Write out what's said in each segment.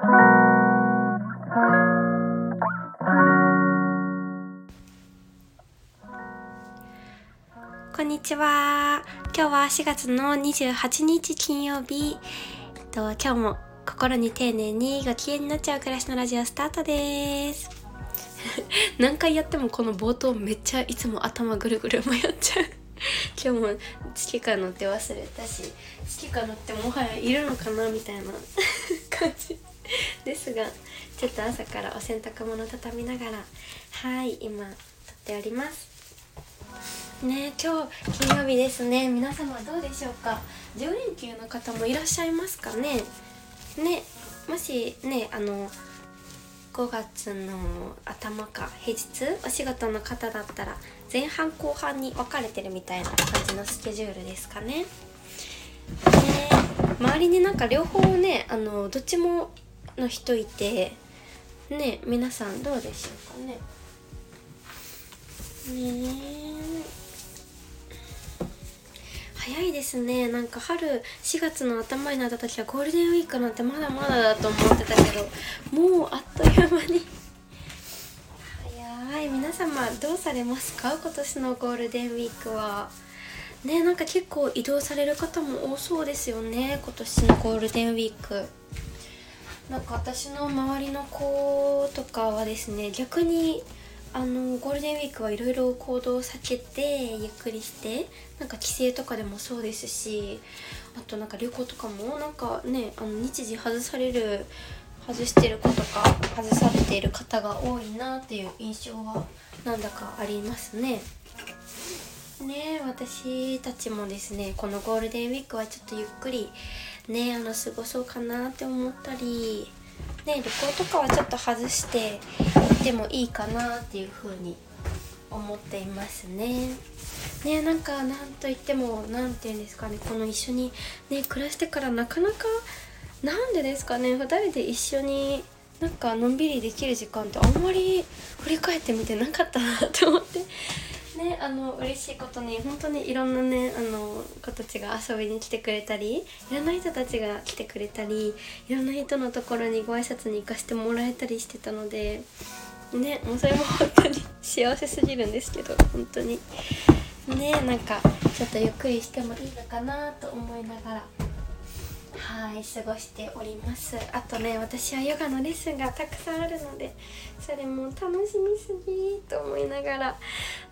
こんにちは。今日は4月の28日金曜日。えっと今日も心に丁寧にご機嫌になっちゃう暮らしのラジオスタートです。何回やってもこの冒頭めっちゃいつも頭ぐるぐる迷っちゃう。今日も月か乗って忘れたし月か乗ってもはやいるのかなみたいな感じ。ですがちょっと朝からお洗濯物畳みながらはい今撮っております。ね今日金曜日ですね。皆様どうでしょうか？10連休の方もいらっしゃいますかね？ねもしねあの5月の頭か平日お仕事の方だったら前半後半に分かれてるみたいな感じのスケジュールですかね？ね周りになんか両方ねあのどっちもの人いてね皆さんどうでしょうかね。ね早いですね。なんか春4月の頭になった時はゴールデンウィークなんてまだまだだと思ってたけどもうあっという間に。早い。皆様どうされますか？今年のゴールデンウィークは。ねなんか結構移動される方も多そうですよね今年のゴールデンウィーク。なんか私の周りの子とかはですね逆にあのゴールデンウィークはいろいろ行動を避けてゆっくりしてなんか帰省とかでもそうですしあとなんか旅行とかもなんかねあの日時外される外してる子とか外されている方が多いなっていう印象はなんだかありますね。ね私たちもですねこのゴールデンウィークはちょっとゆっくりねあの過ごそうかなって思ったりね旅行とかはちょっと外して行ってもいいかなっていう風に思っていますね。ねなんかなんといっても何て言うんですかねこの一緒にね暮らしてからなかなかなんでですかね2人で一緒になんかのんびりできる時間ってあんまり振り返ってみてなかったなと思ってねあの嬉しいことに本当にいろんなねあの子たちが遊びに来てくれたりいろんな人たちが来てくれたりいろんな人のところにご挨拶に行かせてもらえたりしてたのでねもうそれも本当に幸せすぎるんですけど本当にねなんかちょっとゆっくりしてもいいのかなと思いながら。はい過ごしております。あとね私はヨガのレッスンがたくさんあるのでそれも楽しみすぎと思いながら。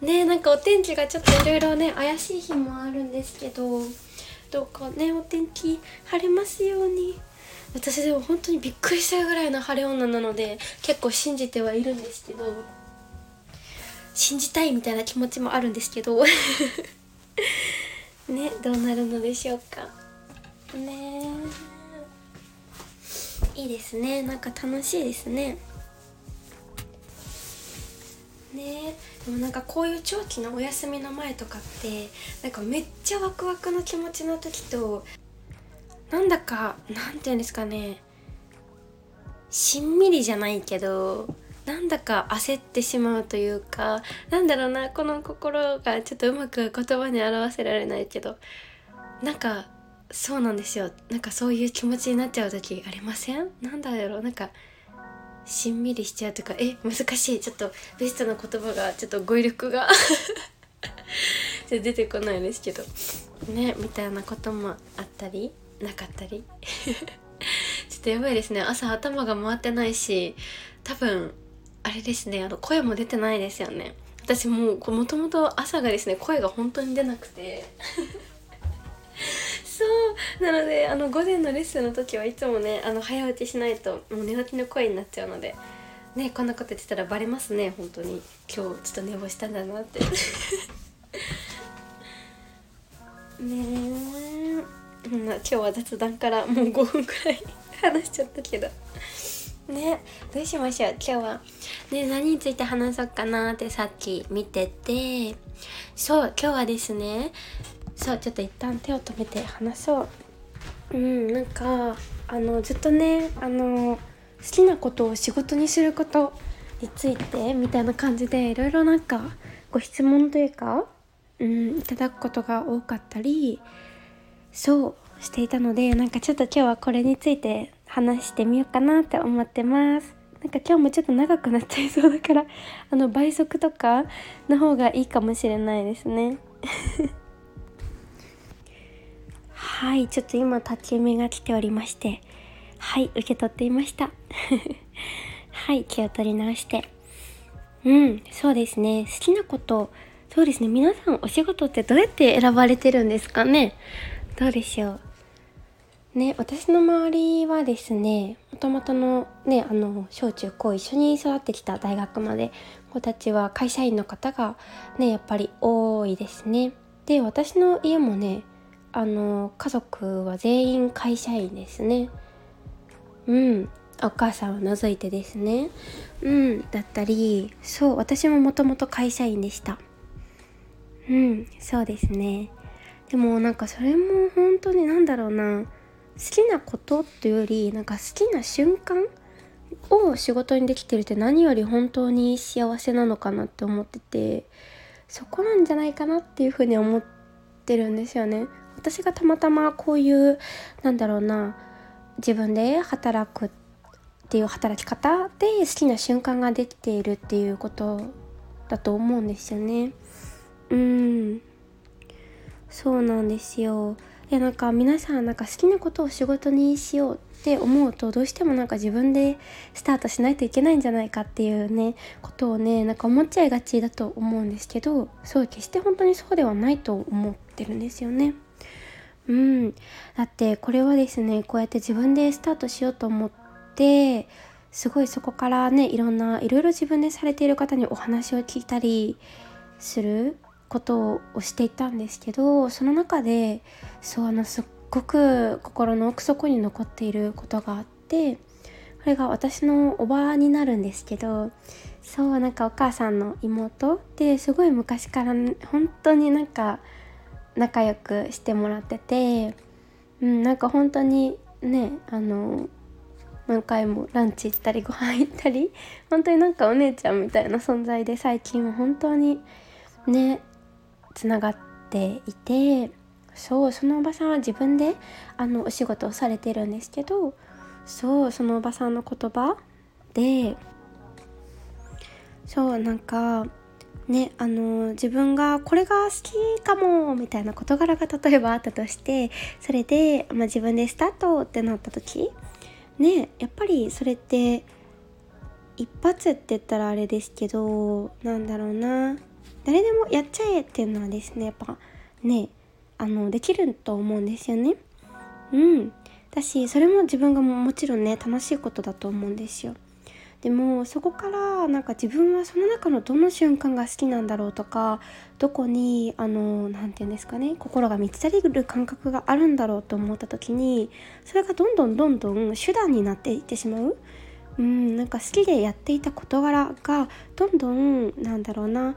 ねなんかお天気がちょっといろいろね怪しい日もあるんですけどどうかねお天気晴れますように。私でも本当にびっくりしたぐらいの晴れ女なので結構信じてはいるんですけど信じたいみたいな気持ちもあるんですけど。ねどうなるのでしょうか。ね。いいですね。なんか楽しいですね。ね。でもなんかこういう長期のお休みの前とかってなんかめっちゃワクワクの気持ちの時となんだかなんて言うんですかね。しんみりじゃないけどなんだか焦ってしまうというかなんだろうな。この心がちょっとうまく言葉に表せられないけどなんかそうなんですよ。なんかそういう気持ちになっちゃう時ありません？なんだろう。なんかしんみりしちゃうとか。え難しい。ちょっとベストな言葉がちょっと語彙力が 出てこないですけど。ねみたいなこともあったりなかったり。ちょっとやばいですね。朝頭が回ってないし多分あれですね。あの声も出てないですよね。私もうもともと朝がですね声が本当に出なくて。そう。なのであの午前のレッスンの時はいつもねあの早打ちしないともう寝起きの声になっちゃうのでねこんなこと言ってたらバレますね本当に。今日ちょっと寝坊したんだなって。ねえ、ん、今日は雑談からもう5分くらい話しちゃったけど。ねどうしましょう？今日はね何について話そうかなってさっき見てて。そう今日はですねそうちょっと一旦手を止めて話そう。うんなんかあのずっとねあの好きなことを仕事にすることについてみたいな感じでいろいろなんかご質問というか、うん、いただくことが多かったりそうしていたのでなんかちょっと今日はこれについて話してみようかなって思ってます。なんか今日もちょっと長くなっちゃいそうだからあの倍速とかの方がいいかもしれないですね。はいちょっと今立ち読みが来ておりましてはい受け取っていました。はい気を取り直して。うんそうですね。好きなことそうですね。皆さんお仕事ってどうやって選ばれてるんですかね？どうでしょう？ね私の周りはですねもともとのねあの小中高一緒に育ってきた大学まで子たちは会社員の方がねやっぱり多いですね。で私の家もねあの家族は全員会社員ですね。うんお母さんを除いてですね。うんだったりそう私ももともと会社員でした。うんそうですね。でもなんかそれも本当に何だろうな。好きなことっていうよりなんか好きな瞬間を仕事にできてるって何より本当に幸せなのかなって思っててそこなんじゃないかなっていうふうに思ってるんですよね。私がたまたまこういうなんだろうな自分で働くっていう働き方で好きな瞬間ができているっていうことだと思うんですよね。うん。そうなんですよ。でなんか皆さんなんか好きなことを仕事にしようって思うとどうしてもなんか自分でスタートしないといけないんじゃないかっていうねことをねなんか思っちゃいがちだと思うんですけどそう決して本当にそうではないと思ってるんですよね。うん、だってこれはですねこうやって自分でスタートしようと思ってすごいそこからねいろんないろいろ自分でされている方にお話を聞いたりすることをしていたんですけどその中でそうあのすっごく心の奥底に残っていることがあってこれが私のおばになるんですけどそうなんかお母さんの妹ですごい昔から本当になんか仲良くしてもらってて、うん、なんか本当にねあの何回もランチ行ったりご飯行ったり 本当になんかお姉ちゃんみたいな存在で最近は本当にねつながっていてそうそのおばさんは自分であのお仕事をされてるんですけどそうそのおばさんの言葉でそうなんかねあの自分がこれが好きかもみたいな事柄が例えばあったとしてそれで、まあ、自分でスタートってなった時ねやっぱりそれって一発って言ったらあれですけどなんだろうな誰でもやっちゃえっていうのはですねやっぱねあのできると思うんですよね。うんだしそれも自分がもちろんね楽しいことだと思うんですよ。でもそこからなんか自分はその中のどの瞬間が好きなんだろうとかどこにあの何て言うんですかね心が満ち足りる感覚があるんだろうと思った時にそれがどんどんどんどん手段になっていってしまう。うん、なんか好きでやっていた事柄がどんどんなんだろうな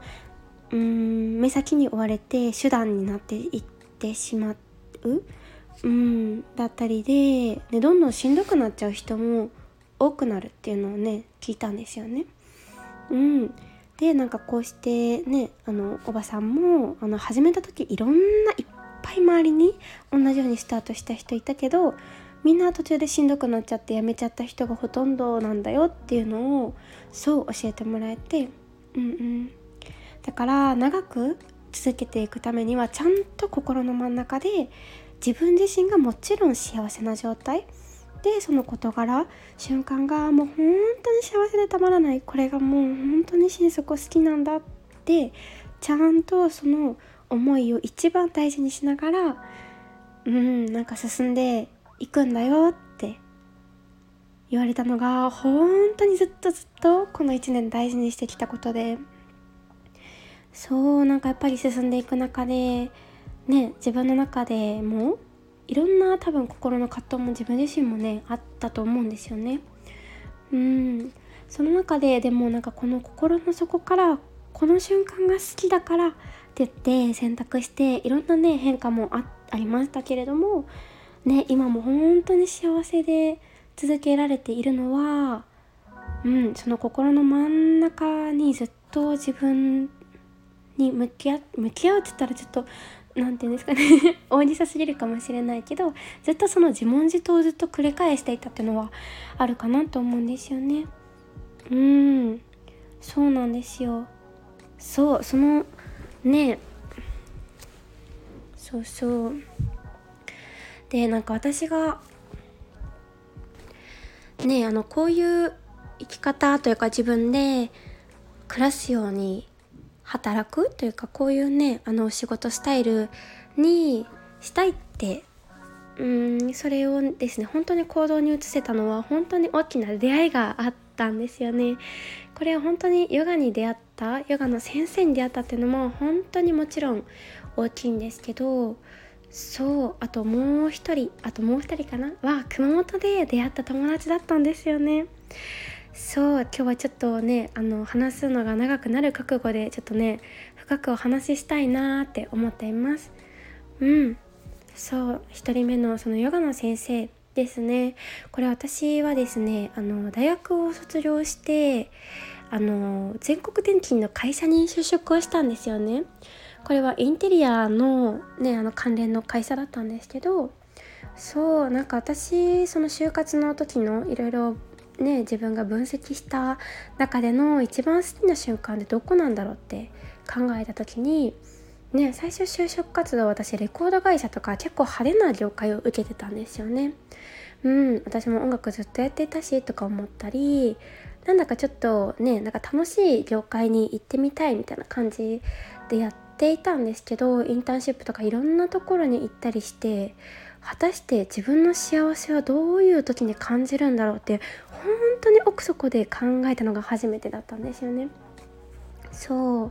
うん目先に追われて手段になっていってしまう、うん、だったりで、ね、どんどんしんどくなっちゃう人も多くなるっていうのをね聞いたんですよね。うん、でなんかこうしてねあのおばさんもあの始めた時いろんないっぱい周りに同じようにスタートした人いたけどみんな途中でしんどくなっちゃってやめちゃった人がほとんどなんだよっていうのをそう教えてもらえてうんうんだから長く続けていくためにはちゃんと心の真ん中で自分自身がもちろん幸せな状態でその事柄瞬間がもう本当に幸せでたまらない。これがもう本当に心底好きなんだってちゃんとその思いを一番大事にしながらうんなんか進んでいくんだよって言われたのが本当にずっとずっとこの1年大事にしてきたことで。そうなんかやっぱり進んでいく中でね自分の中でもいろんな多分心の葛藤も自分自身もねあったと思うんですよね。うんその中ででもなんかこの心の底からこの瞬間が好きだからって言って選択していろんなね変化もあありましたけれどもね今も本当に幸せで続けられているのはうんその心の真ん中にずっと自分に向き合向き合うって言ったらちょっと何て言うんですかね。大げさすぎるかもしれないけどずっとその自問自答をずっと繰り返していたっていうのはあるかなと思うんですよね。うん。そうなんですよ。そうそのね。そうそう。でなんか私がねあのこういう生き方というか自分で暮らすように働くというかこういうねあの仕事スタイルにしたいってうんそれをですね本当に行動に移せたのは本当に大きな出会いがあったんですよね。これは本当にヨガに出会ったヨガの先生に出会ったっていうのも本当にもちろん大きいんですけどそうあともう一人あともう一人かな？は熊本で出会った友達だったんですよね。そう今日はちょっとねあの話すのが長くなる覚悟でちょっとね深くお話ししたいなって思っています。うん。そう1人目のそのヨガの先生ですね。これ私はですねあの大学を卒業してあの全国転勤の会社に就職をしたんですよね。これはインテリアのねあの関連の会社だったんですけどそうなんか私その就活の時のいろいろね自分が分析した中での一番好きな瞬間ってどこなんだろうって考えた時にね最初就職活動私レコード会社とか結構派手な業界を受けてたんですよね。うん私も音楽ずっとやっていたしとか思ったりなんだかちょっとねなんか楽しい業界に行ってみたいみたいな感じでやっていたんですけどインターンシップとかいろんなところに行ったりして果たして自分の幸せはどういう時に感じるんだろうって本当に奥底で考えたのが初めてだったんですよね。そ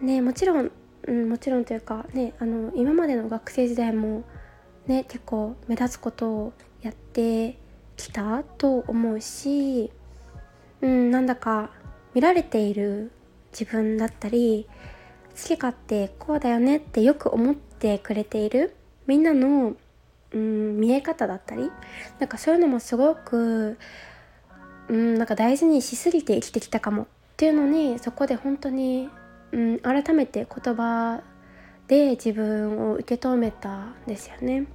うねもちろん、うん、もちろんというかねあの今までの学生時代もね結構目立つことをやってきたと思うし、うん、なんだか見られている自分だったり好き勝手こうだよねってよく思ってくれているみんなのうん見え方だったりなんかそういうのもすごくうんなんか大事にしすぎて生きてきたかもっていうのにそこで本当に、うん、改めて言葉で自分を受け止めたんですよね。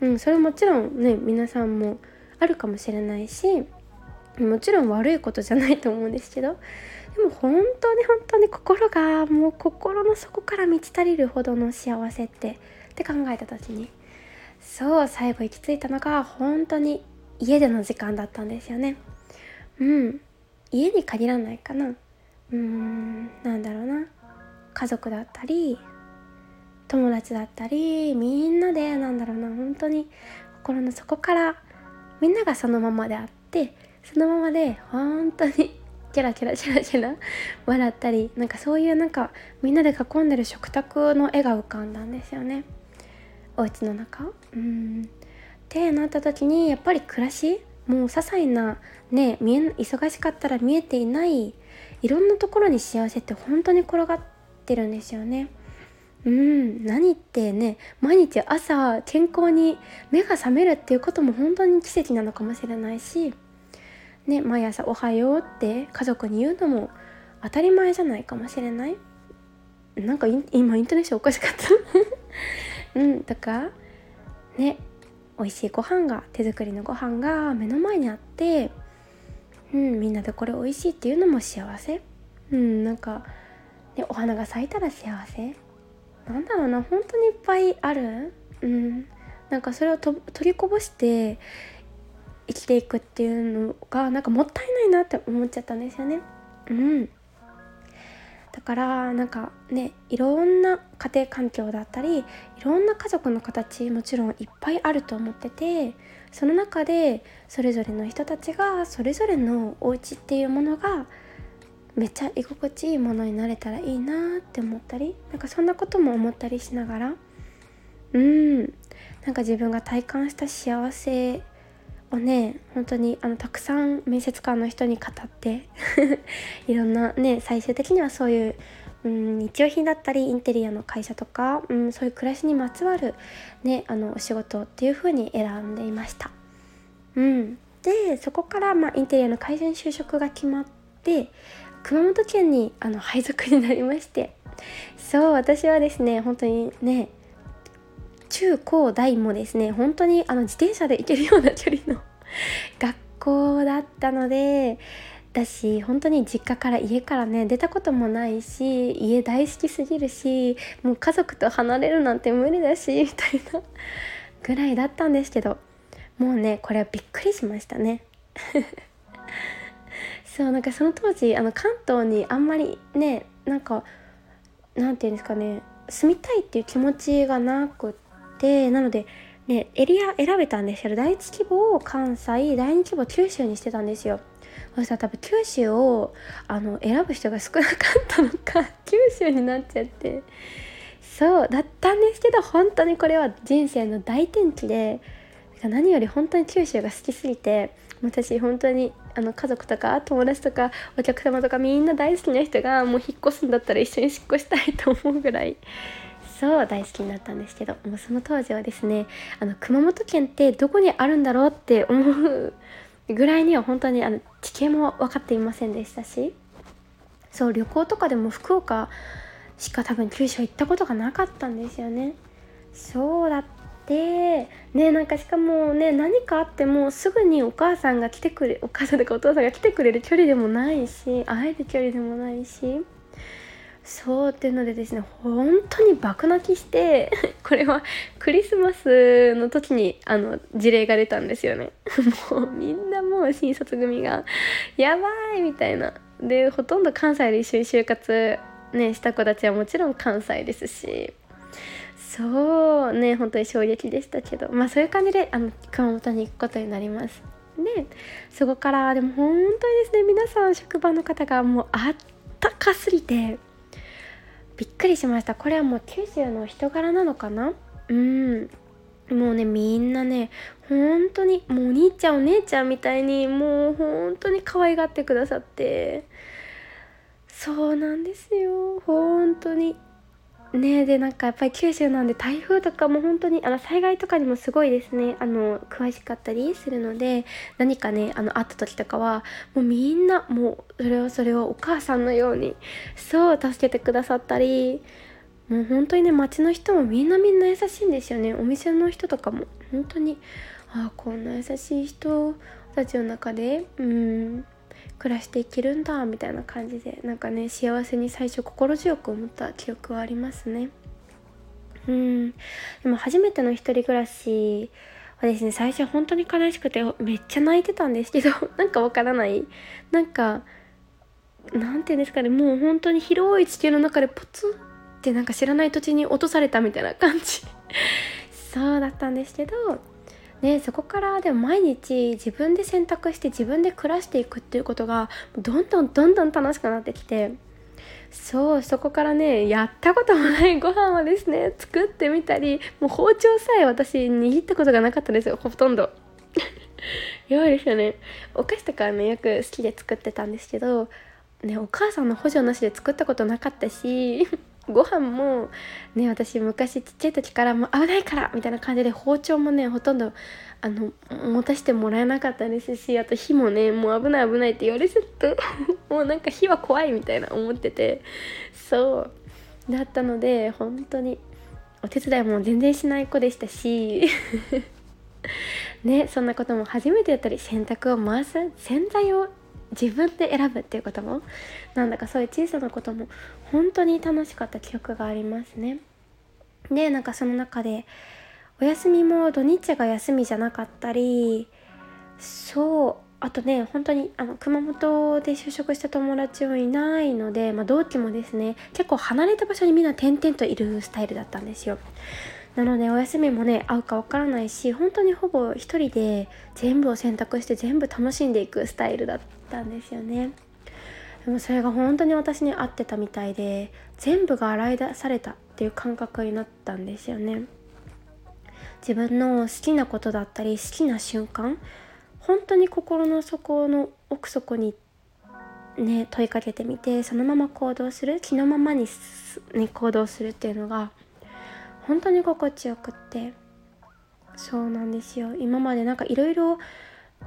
うん、それもちろんね皆さんもあるかもしれないしもちろん悪いことじゃないと思うんですけどでも本当に本当に心がもう心の底から満ち足りるほどの幸せってって考えた時にそう最後行き着いたのが本当に家での時間だったんですよね。うん。家に限らないかな。うーん。なんだろうな。家族だったり友達だったりみんなでなんだろうな。本当に心の底からみんながそのままであってそのままで本当にキラキラキラキラ笑ったりなんかそういうなんかみんなで囲んでる食卓の絵が浮かんだんですよね。お家の中？うん。ってなった時にやっぱり暮らしもう些細なね見え忙しかったら見えていないいろんなところに幸せって本当に転がってるんですよね。うん。何ってね毎日朝健康に目が覚めるっていうことも本当に奇跡なのかもしれないし、ね、毎朝「おはよう」って家族に言うのも当たり前じゃないかもしれない。なんか今イントネーションおかしかった。うんとかね美味しいご飯が手作りのご飯が目の前にあってうんみんなでこれ美味しいっていうのも幸せ。うんなんか、ね、お花が咲いたら幸せ。なんだろうな本当にいっぱいある。うんなんかそれを取りこぼして生きていくっていうのがなんかもったいないなって思っちゃったんですよね。うん。だからなんかねいろんな家庭環境だったりいろんな家族の形もちろんいっぱいあると思っててその中でそれぞれの人たちがそれぞれのお家っていうものがめっちゃ居心地いいものになれたらいいなって思ったりなんかそんなことも思ったりしながらうんなんか自分が体感した幸せをね本当にあのたくさん面接官の人に語って いろんなね最終的にはそういう、うん、日用品だったりインテリアの会社とか、うん、そういう暮らしにまつわる、ね、あのお仕事っていう風に選んでいました。うん、でそこから、まあ、インテリアの会社に就職が決まって熊本県にあの配属になりましてそう私はですね本当にね中高大もですね本当にあの自転車で行けるような距離の 学校だったのでだし本当に実家から家からね出たこともないし家大好きすぎるしもう家族と離れるなんて無理だしみたいな ぐらいだったんですけどもうねこれはびっくりしましたね。そうなんかその当時あの関東にあんまりねなんかなんていうんですかね住みたいっていう気持ちがなくってなのでねエリア選べたんですけど第一希望を関西第二希望九州にしてたんですよ。そしたら多分九州をあの選ぶ人が少なかったのか九州になっちゃって。そうだったんですけど本当にこれは人生の大転機で何より本当に九州が好きすぎて私本当にあの家族とか友達とかお客様とかみんな大好きな人がもう引っ越すんだったら一緒に引っ越したいと思うぐらいそう大好きになったんですけどもうその当時はですねあの熊本県ってどこにあるんだろうって思うぐらいには本当にあの地形も分かっていませんでしたしそう旅行とかでも福岡しか多分九州行ったことがなかったんですよね。そうだってねなんかしかもね何かあってもすぐにお母さんが来てくれお母さんとかお父さんが来てくれる距離でもないし会える距離でもないしそうっていうのでですね本当に爆泣きして これはクリスマスの時にあの事例が出たんですよね。もうみんなもう新卒組がやばいみたいな。でほとんど関西で一緒に就活ねした子たちはもちろん関西ですし。そうね本当に衝撃でしたけど。まあそういう感じであの熊本に行くことになります。でそこからでも本当にですね皆さん職場の方がもうあったかすぎてびっくりしました。これはもう九州の人柄なのかな？うん。もうねみんなね本当にもうお兄ちゃんお姉ちゃんみたいにもう本当に可愛がってくださって。そうなんですよ。本当に。ねでなんかやっぱり九州なんで台風とかも本当にあの災害とかにもすごいですねあの詳しかったりするので何かねあの会った時とかはもうみんなもうそれをそれをお母さんのようにそう助けてくださったりもう本当にね街の人もみんなみんな優しいんですよね。お店の人とかも本当にああこんな優しい人たちの中でうん。暮らしていけるんだみたいな感じでなんかね幸せに最初心強く思った記憶はありますね。うん。でも初めての一人暮らしはですね最初本当に悲しくてめっちゃ泣いてたんですけど なんかわからない。なんかなんていうんですかねもう本当に広い地球の中でポツンってなんか知らない土地に落とされたみたいな感じ。そうだったんですけどね、そこからでも毎日自分で選択して自分で暮らしていくっていうことがどんどんどんどん楽しくなってきてそうそこからねやったこともない ご飯をですね作ってみたりもう包丁さえ私握ったことがなかったですよほとんど。やばいですよね。お菓子とかはねよく好きで作ってたんですけどねお母さんの補助なしで作ったことなかったしご飯もね私昔ちっちゃい時からもう危ないからみたいな感じで包丁もねほとんどあの持たせてもらえなかったですしあと火もねもう危ない危ないって言われちゃって もうなんか火は怖いみたいな思ってて。そう。だったので本当にお手伝いも全然しない子でしたし。ねそんなことも初めてやったり洗濯を回す洗剤を自分で選ぶっていうこともなんだかそういう小さなことも本当に楽しかった記憶がありますね。でなんかその中でお休みも土日が休みじゃなかったりそうあとね本当にあの熊本で就職した友達はいないので、まあ、同期もですね結構離れた場所にみんな点々といるスタイルだったんですよ。なのでお休みもね合うかわからないし本当にほぼ一人で全部を選択して全部楽しんでいくスタイルだったんですよね。でもそれが本当に私に合ってたみたいで全部が洗い出されたっていう感覚になったんですよね。自分の好きなことだったり好きな瞬間本当に心の底の奥底にね問いかけてみてそのまま行動する気のままに、ね、行動するっていうのが本当に心地よくってそうなんですよ。今までなんかいろいろ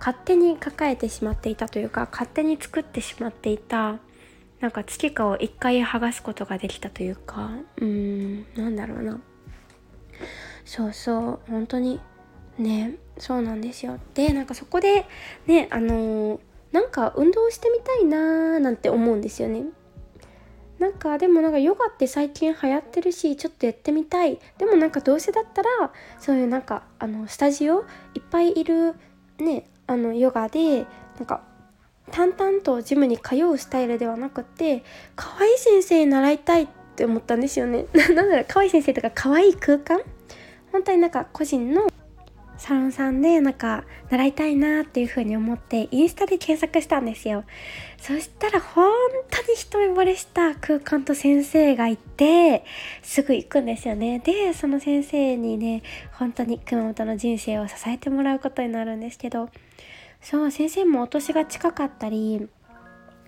勝手に抱えてしまっていたというか勝手に作ってしまっていたなんか月花を一回剥がすことができたというかうんなんだろうな。そうそう本当にねそうなんですよ。でなんかそこでねあのー、なんか運動してみたいなーなんて思うんですよね。なんかでもなんかヨガって最近流行ってるしちょっとやってみたい。でもなんかどうせだったらそういうなんかあのスタジオいっぱいいるねあのヨガでなんか淡々とジムに通うスタイルではなくて可愛い先生に習いたいって思ったんですよね。なんだろう可愛い先生とか可愛い空間？本当になんか個人のサロンさんでなんか習いたいなっていう風に思ってインスタで検索したんですよ。そしたら本当に一目惚れした空間と先生がいてすぐ行くんですよね。でその先生にね本当に熊本の人生を支えてもらうことになるんですけど。そう先生もお年が近かったり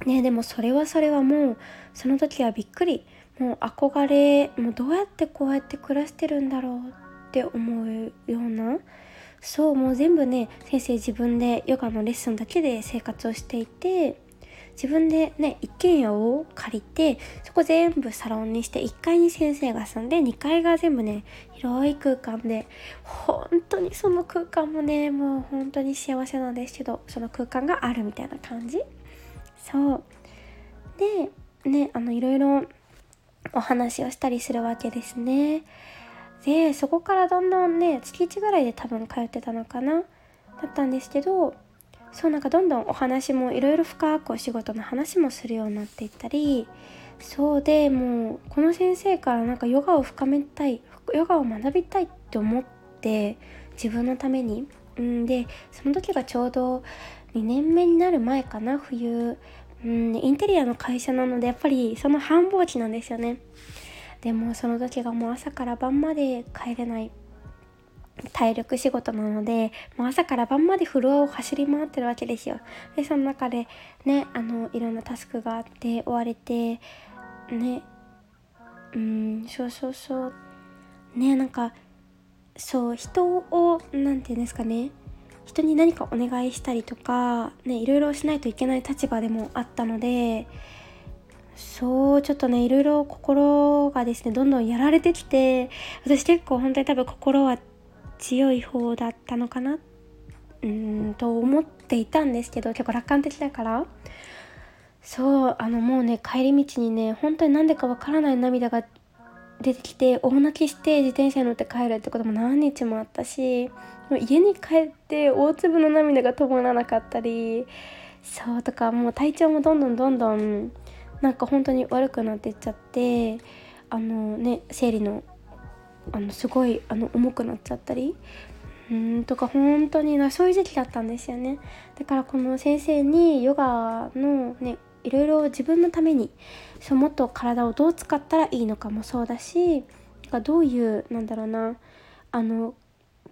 ねでもそれはそれはもうその時はびっくり。もう憧れもうどうやってこうやって暮らしてるんだろうって思うようなそうもう全部ね先生自分でヨガのレッスンだけで生活をしていて自分でね一軒家を借りてそこ全部サロンにして1階に先生が住んで2階が全部ね広い空間で本当にその空間もねもう本当に幸せなんですけどその空間があるみたいな感じ。そう。でねあのいろいろお話をしたりするわけですね。でそこからだんだんね月1ぐらいで多分通ってたのかなだったんですけどそうなんかどんどんお話もいろいろ深くお仕事の話もするようになっていったりそうでもうこの先生からなんかヨガを深めたいヨガを学びたいって思って自分のために。んでその時がちょうど2年目になる前かな冬。うんインテリアの会社なのでやっぱりその繁忙期なんですよね。でもその時がもう朝から晩まで帰れない体力仕事なのでもう朝から晩までフロアを走り回ってるわけですよ。でその中でねあのいろんなタスクがあって追われてねうんそうそうそう。ねなんかそう人を何て言うんですかね。人に何かお願いしたりとかねいろいろしないといけない立場でもあったのでそうちょっとねいろいろ心がですねどんどんやられてきて私結構本当に多分心は強い方だったのかなうんと思っていたんですけど結構楽観的だから。そうあのもうね帰り道にね本当になんでかわからない涙が出てきて大泣きして自転車に乗って帰るってことも何日もあったし家に帰って大粒の涙が止まらなかったりそうとかもう体調もどんどんどんどんなんか本当に悪くなってっちゃってあのね生理のあのすごいあの重くなっちゃったりうんとか本当になそういう時期だったんですよね。だからこの先生にヨガのねいろいろ自分のためにそうもっと体をどう使ったらいいのかもそうだしどういうなんだろうなあの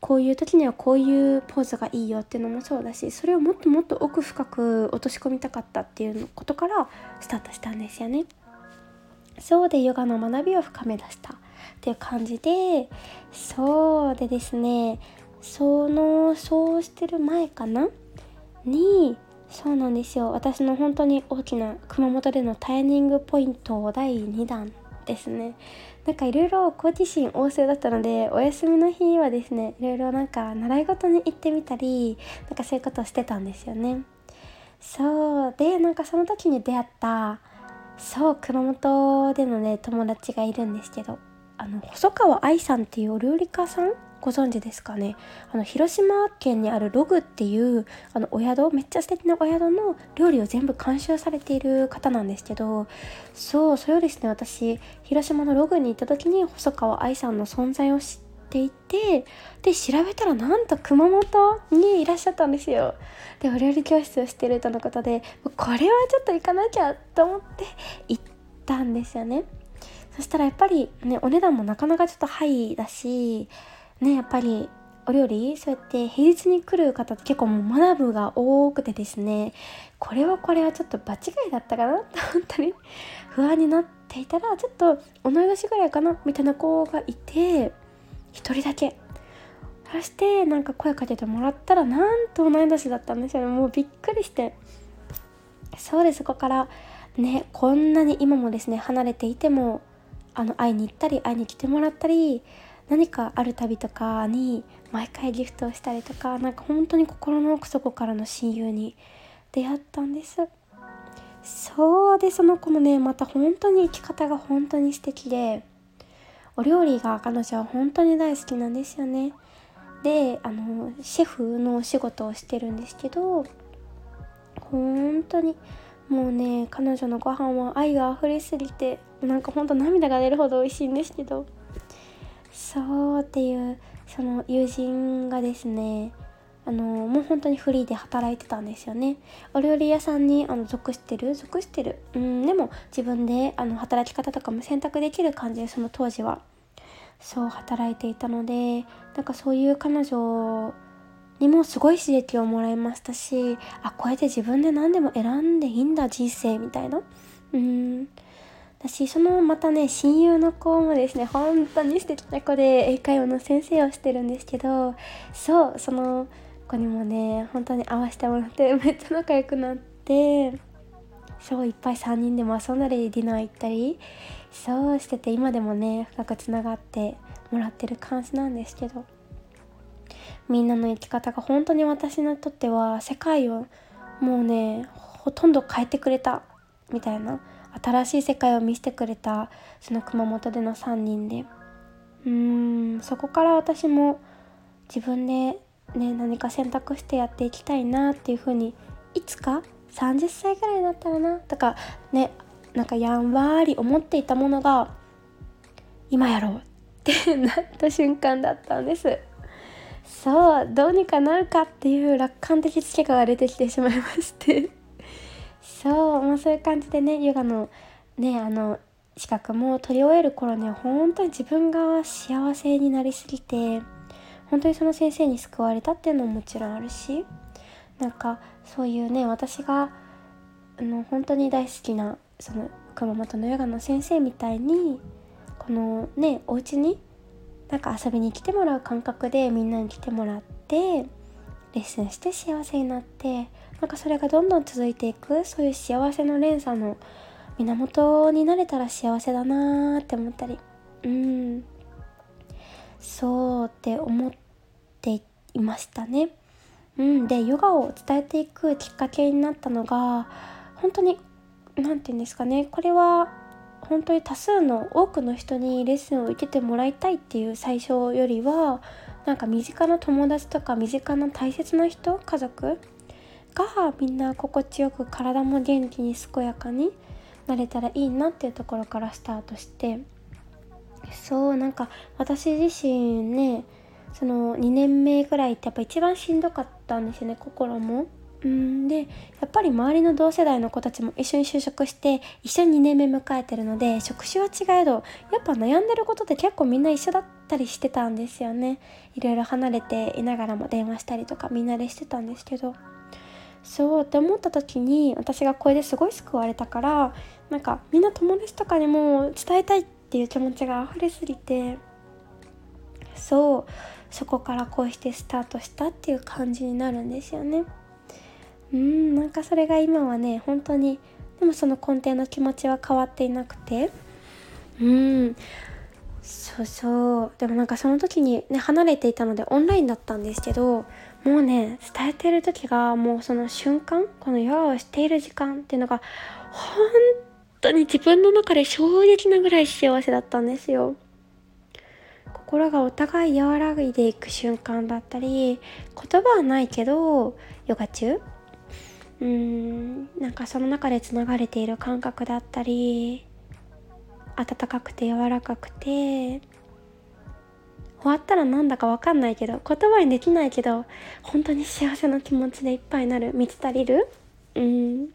こういう時にはこういうポーズがいいよっていうのもそうだしそれをもっともっと奥深く落とし込みたかったっていうことからスタートしたんですよね。そうでヨガの学びを深め出した。っていう感じでそうでですねそのそうしてる前かな？にそうなんですよ。私の本当に大きな熊本でのタイミングポイント第2弾ですね。なんかいろいろ好奇心旺盛だったのでお休みの日はですねいろいろなんか習い事に行ってみたりなんかそういうことをしてたんですよね。そう。でなんかその時に出会ったそう熊本でのね友達がいるんですけどあの細川愛さんっていうお料理家さんご存知ですかね？あの広島県にあるログっていうあのお宿めっちゃ素敵なお宿の料理を全部監修されている方なんですけどそうそれをですね私広島のログに行った時に細川愛さんの存在を知っていてで調べたらなんと熊本にいらっしゃったんですよ。でお料理教室をしてるとのことでこれはちょっと行かなきゃと思って行ったんですよね。そしたらやっぱりねお値段もなかなかちょっとハイだしねやっぱりお料理そうやって平日に来る方って結構もうマダムが多くてですね。これはこれはちょっと場違いだったかなと本当に不安になっていたらちょっと同い年ぐらいかなみたいな子がいて1人だけ。そしてなんか声かけてもらったらなんと同い年だったんですよね。もうびっくりして。そうですそこからねこんなに今もですね離れていてもあの会いに行ったり会いに来てもらったり何かある旅とかに毎回ギフトをしたりとかなんか本当に心の奥底からの親友に出会ったんです。そうでその子もねまた本当に生き方が本当に素敵でお料理が彼女は本当に大好きなんですよね。であのシェフのお仕事をしてるんですけど本当にもうね彼女のご飯は愛が溢れすぎてなんかほんと涙が出るほど美味しいんですけど。そうっていうその友人がですねあのもう本当にフリーで働いてたんですよね。お料理屋さんにあの属してる属してるうんでも自分であの働き方とかも選択できる感じでその当時は。そう働いていたのでなんかそういう彼女にもすごい刺激をもらいましたしあこうやって自分で何でも選んでいいんだ人生みたいな。うん。私そのまたね親友の子もですね本当に素敵な子で英会話の先生をしてるんですけどそうその子にもね本当に会わせてもらって めっちゃ仲良くなってそういっぱい3人でも遊んだりディナー行ったりそうしてて今でもね深くつながってもらってる感じなんですけど。みんなの生き方が本当に私にとっては世界をもうねほとんど変えてくれたみたいな。新しい世界を見せてくれたその熊本での3人で。うーんそこから私も自分でね何か選択してやっていきたいなっていうふうにいつか30歳ぐらいになったらなとかねなんかやんわり思っていたものが今やろうってなった瞬間だったんです。そうどうにかなるかっていう楽観的知見が出てきてしまいまして。そう、まあ、そういう感じでねヨガのねあの資格も取り終える頃には本当に自分が幸せになりすぎて本当にその先生に救われたっていうのももちろんあるしなんかそういうね私があの本当に大好きなその熊本のヨガの先生みたいにこのねお家になんか遊びに来てもらう感覚でみんなに来てもらってレッスンして幸せになってなんかそれがどんどん続いていくそういう幸せの連鎖の源になれたら幸せだなーって思ったり。うん。そうって思っていましたね。うん、でヨガを伝えていくきっかけになったのが本当に何て言うんですかね。これは本当に多数の多くの人にレッスンを受けてもらいたいっていう最初よりはなんか身近な友達とか身近な大切な人家族？がみんな心地よく体も元気に健やかになれたらいいなっていうところからスタートしてそうなんか私自身ねその2年目ぐらいってやっぱ一番しんどかったんですよね心も。うん。でやっぱり周りの同世代の子たちも一緒に就職して一緒に2年目迎えてるので職種は違えどやっぱ悩んでることって結構みんな一緒だったりしてたんですよね。いろいろ離れていながらも電話したりとかみんなでしてたんですけど。そうって思った時に私がこれですごい救われたからなんかみんな友達とかにも伝えたいっていう気持ちが溢れすぎてそうそこからこうしてスタートしたっていう感じになるんですよね。うんなんかそれが今はね本当にでもその根底の気持ちは変わっていなくて。うん。そうそう。でもなんかその時にね離れていたのでオンラインだったんですけどもうね伝えてる時がもうその瞬間このヨガをしている時間っていうのが本当に自分の中で衝撃なぐらい幸せだったんですよ。心がお互い和らいでいく瞬間だったり言葉はないけどヨガ中うーん。なんかその中でつながれている感覚だったり温かくて柔らかくて終わったらなんだかわかんないけど言葉にできないけど本当に幸せな気持ちでいっぱいになる満ち足りる？うん。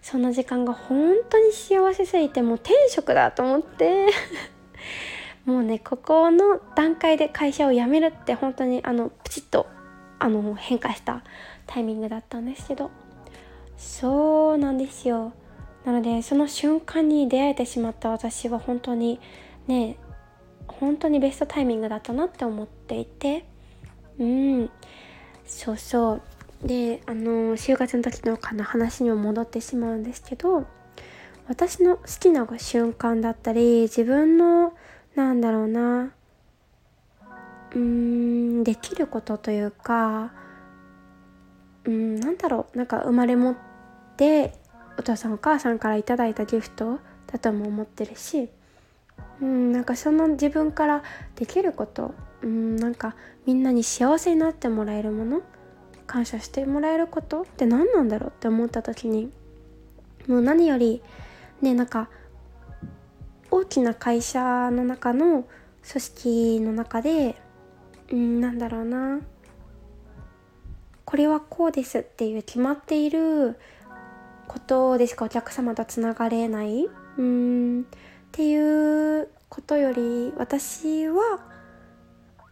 その時間が本当に幸せすぎてもう天職だと思って。もうねここの段階で会社を辞めるって本当にあのプチッとあの変化したタイミングだったんですけど。そうなんですよ。なのでその瞬間に出会えてしまった私は本当にね本当にベストタイミングだったなって思っていて。うん。そうそう。であの就活の時の話にも戻ってしまうんですけど私の好きな瞬間だったり自分のなんだろうなうーんできることというかうんなんだろうなんか生まれ持ってお父さんお母さんから頂いたギフトだとも思ってるしうんなんかその自分からできることうんなんかみんなに幸せになってもらえるもの感謝してもらえることって何なんだろうって思った時にもう何よりねなんか大きな会社の中の組織の中でうんなんだろうな。これはこうですっていう決まっていることでしか？お客様とつながれない？うん。っていうことより私は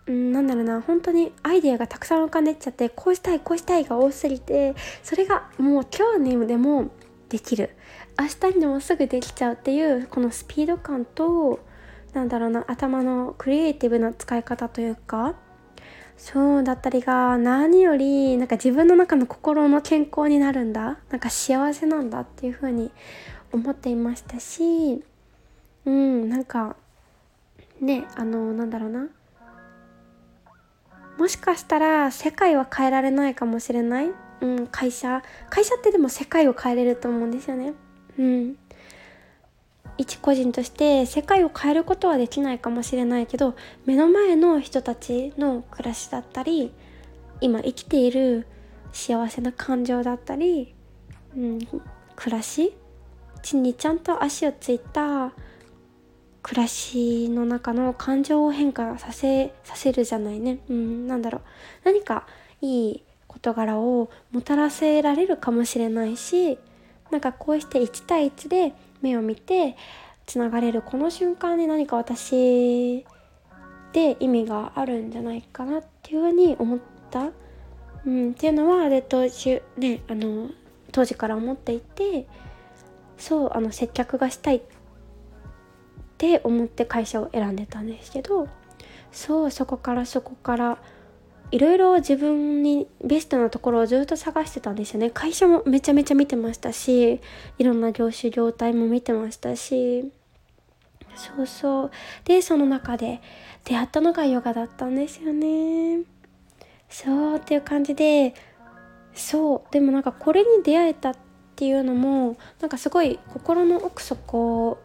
うんなんだろうな。本当にアイデアがたくさん浮かんでっちゃってこうしたいこうしたいが多すぎてそれがもう今日にでもできる。明日にでもすぐできちゃうっていうこのスピード感となんだろうな。頭のクリエイティブな使い方というかそうだったりが何よりなんか自分の中の心の健康になるんだ。なんか幸せなんだっていう風に思っていましたしうんなんかねあのなんだろうな。もしかしたら世界は変えられないかもしれない、うん、会社。会社ってでも世界を変えれると思うんですよね。うん。一個人として世界を変えることはできないかもしれないけど目の前の人たちの暮らしだったり今生きている幸せな感情だったり、うん、暮らし地にちゃんと足をついた暮らしの中の感情を変化させさせるじゃないね、うん、なんだろう。何かいい事柄をもたらせられるかもしれないしなんかこうして1対1で目を見てつながれるこの瞬間に何か私で意味があるんじゃないかなっていうふうに思った、うん、っていうのはで当時,、ね、あの当時から思っていてそうあの接客がしたいって思って会社を選んでたんですけどそうそこからそこからいろいろ自分にベストなところをずっと探してたんですよね。会社もめちゃめちゃ見てましたしいろんな業種業態も見てましたし。そうそう。でその中で出会ったのがヨガだったんですよね。そうっていう感じでそう。でもなんかこれに出会えたっていうのもなんかすごい心の奥底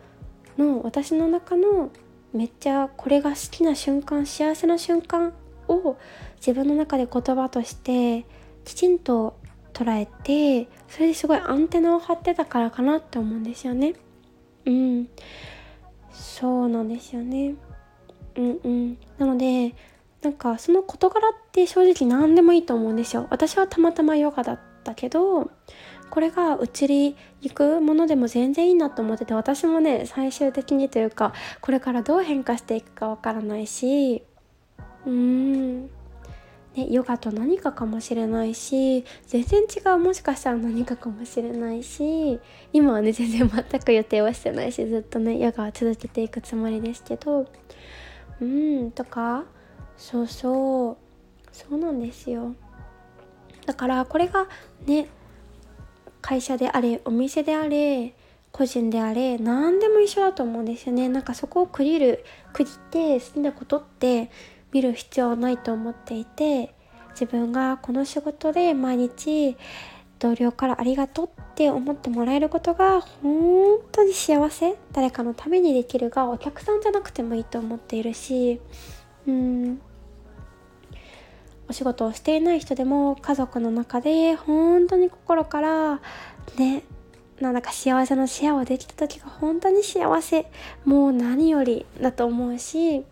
の私の中のめっちゃこれが好きな瞬間幸せな瞬間を自分の中で言葉としてきちんと捉えてそれですごいアンテナを張ってたからかなって思うんですよね。うん。そうなんですよね。うんうん。なのでなんかその事柄って正直何でもいいと思うんですよ。私はたまたまヨガだったけどこれが移りゆくものでも全然いいなと思ってて私もね最終的にというかこれからどう変化していくかわからないしうーん、ね、ヨガと何かかもしれないし全然違うもしかしたら何かかもしれないし今はね全然全く予定はしてないしずっとねヨガは続けていくつもりですけど。うんとかそうそう。そうなんですよ。だからこれがね会社であれお店であれ個人であれ何でも一緒だと思うんですよね。なんかそこを区切る区切って好きなことって見る必要はないと思っていて自分がこの仕事で毎日同僚からありがとうって思ってもらえることが本当に幸せ誰かのためにできるがお客さんじゃなくてもいいと思っているしうん。お仕事をしていない人でも家族の中で本当に心からねなんだか幸せのシェアをできた時が本当に幸せもう何よりだと思うし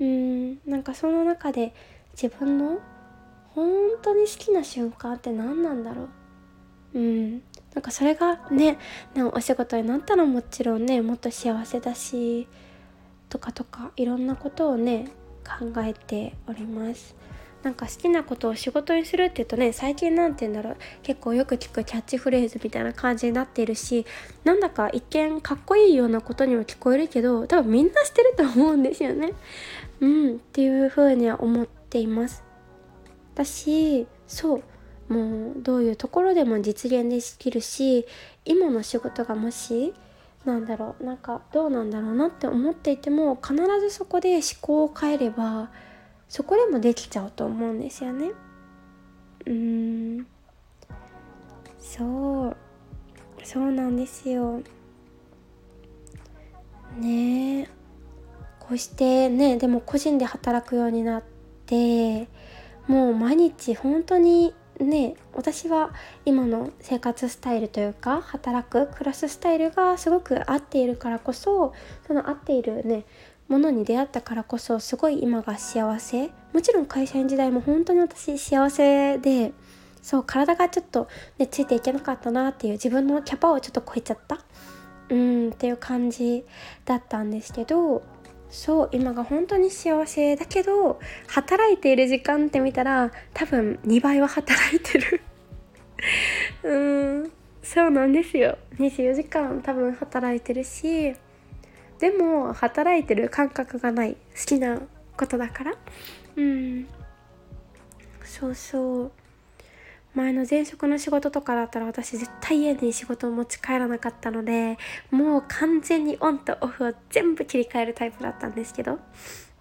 うんなんかその中で自分の本当に好きな瞬間って何なんだろう？うんなんかそれがねなんお仕事になったらもちろんねもっと幸せだしとかとかいろんなことをね考えております。なんか好きなことを仕事にするって言うとね最近なんて言うんだろう。結構よく聞くキャッチフレーズみたいな感じになっているしなんだか一見かっこいいようなことにも聞こえるけど多分みんなしてると思うんですよね。うんっていう風には思っています。私そう。もうどういうところでも実現できるし今の仕事がもしなんだろう。なんかどうなんだろうなって思っていても必ずそこで思考を変えればそこでもできちゃうと思うんですよね。うーんそうそうなんですよ。ねえこうしてねでも個人で働くようになってもう毎日本当にね私は今の生活スタイルというか働く暮らすスタイルがすごく合っているからこそその合っているねものに出会ったからこそすごい今が幸せ。もちろん会社員時代も本当に私幸せでそう体がちょっと、ね、ついていけなかったなっていう自分のキャパをちょっと超えちゃった。うんっていう感じだったんですけどそう今が本当に幸せだけど働いている時間って見たら多分2倍は働いてる。うんそうなんですよ。24時間多分働いてるしでも働いてる感覚がない好きなことだから。うん。そうそう。前の前職の仕事とかだったら私絶対家に仕事を持ち帰らなかったのでもう完全にオンとオフを全部切り替えるタイプだったんですけど。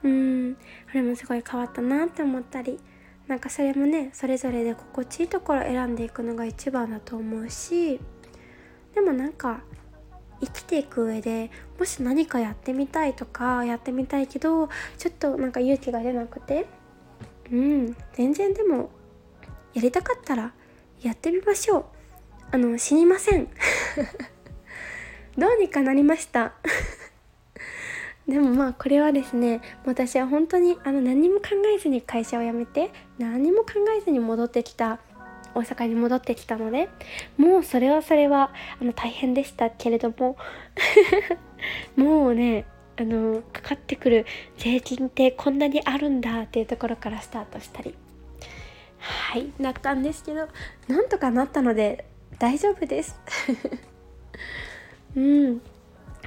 うん。あれもすごい変わったなって思ったりなんかそれもねそれぞれで心地いいところ選んでいくのが一番だと思うしでもなんか生きていく上でもし何かやってみたいとかやってみたいけどちょっとなんか勇気が出なくてうん全然でもやりたかったらやってみましょう。あの死にません。どうにかなりました。でもまあこれはですね私は本当にあの何も考えずに会社を辞めて何も考えずに戻ってきた大阪に戻ってきたのでもうそれはそれはあの大変でしたけれども もうねあのかかってくる税金ってこんなにあるんだっていうところからスタートしたり。はいなったんですけどなんとかなったので大丈夫です。うん。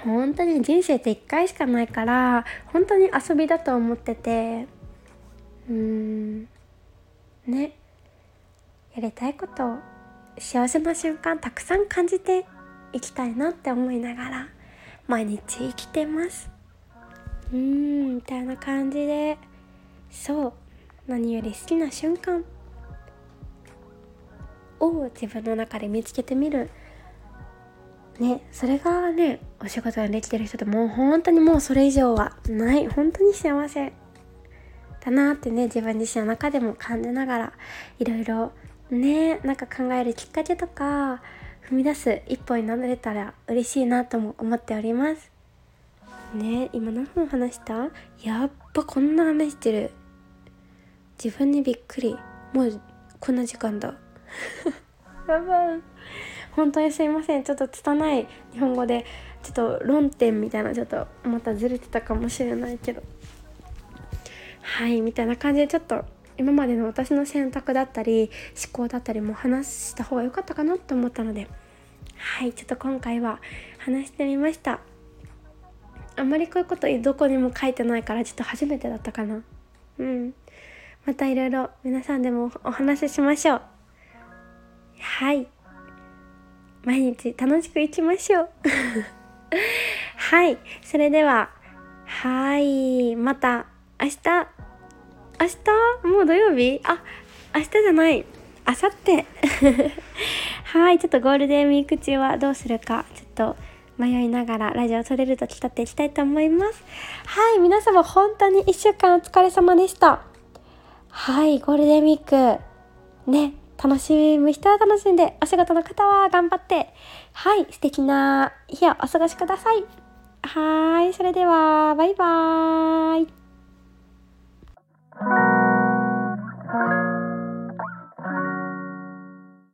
本当に人生って1回しかないから本当に遊びだと思ってて。うん。ね。やりたいことを幸せな瞬間たくさん感じていきたいなって思いながら毎日生きてます。うーんみたいな感じでそう何より好きな瞬間を自分の中で見つけてみる。ねそれがねお仕事ができてる人ってもう本当にもうそれ以上はない。本当に幸せだなってね自分自身の中でも感じながらいろいろねなんか考えるきっかけとか踏み出す一歩になれたら嬉しいなとも思っております。ね今何分話した？やっぱこんな話してる。自分にびっくり。もうこんな時間だ。やばい。本当にすいません。ちょっと拙い日本語でちょっと論点みたいなちょっとまたずれてたかもしれないけど。はいみたいな感じでちょっと今までの私の選択だったり思考だったりも話した方が良かったかなと思ったのではいちょっと今回は話してみました。あんまりこういうことどこにも書いてないからちょっと初めてだったかな。うん。またいろいろ皆さんでもお話ししましょう。はい。毎日楽しくいきましょう。はい。それでははい。また明日。明日？もう土曜日？あ明日じゃない。明後日。はいちょっとゴールデンウィーク中はどうするか。ちょっと迷いながらラジオを撮れるとき撮っていきたいと思います。はい皆様本当に1週間お疲れ様でした。はいゴールデンウィーク。ね楽しむ人は楽しんでお仕事の方は頑張って。はい素敵な日をお過ごしください。はいそれではバイバーイ。Thank you.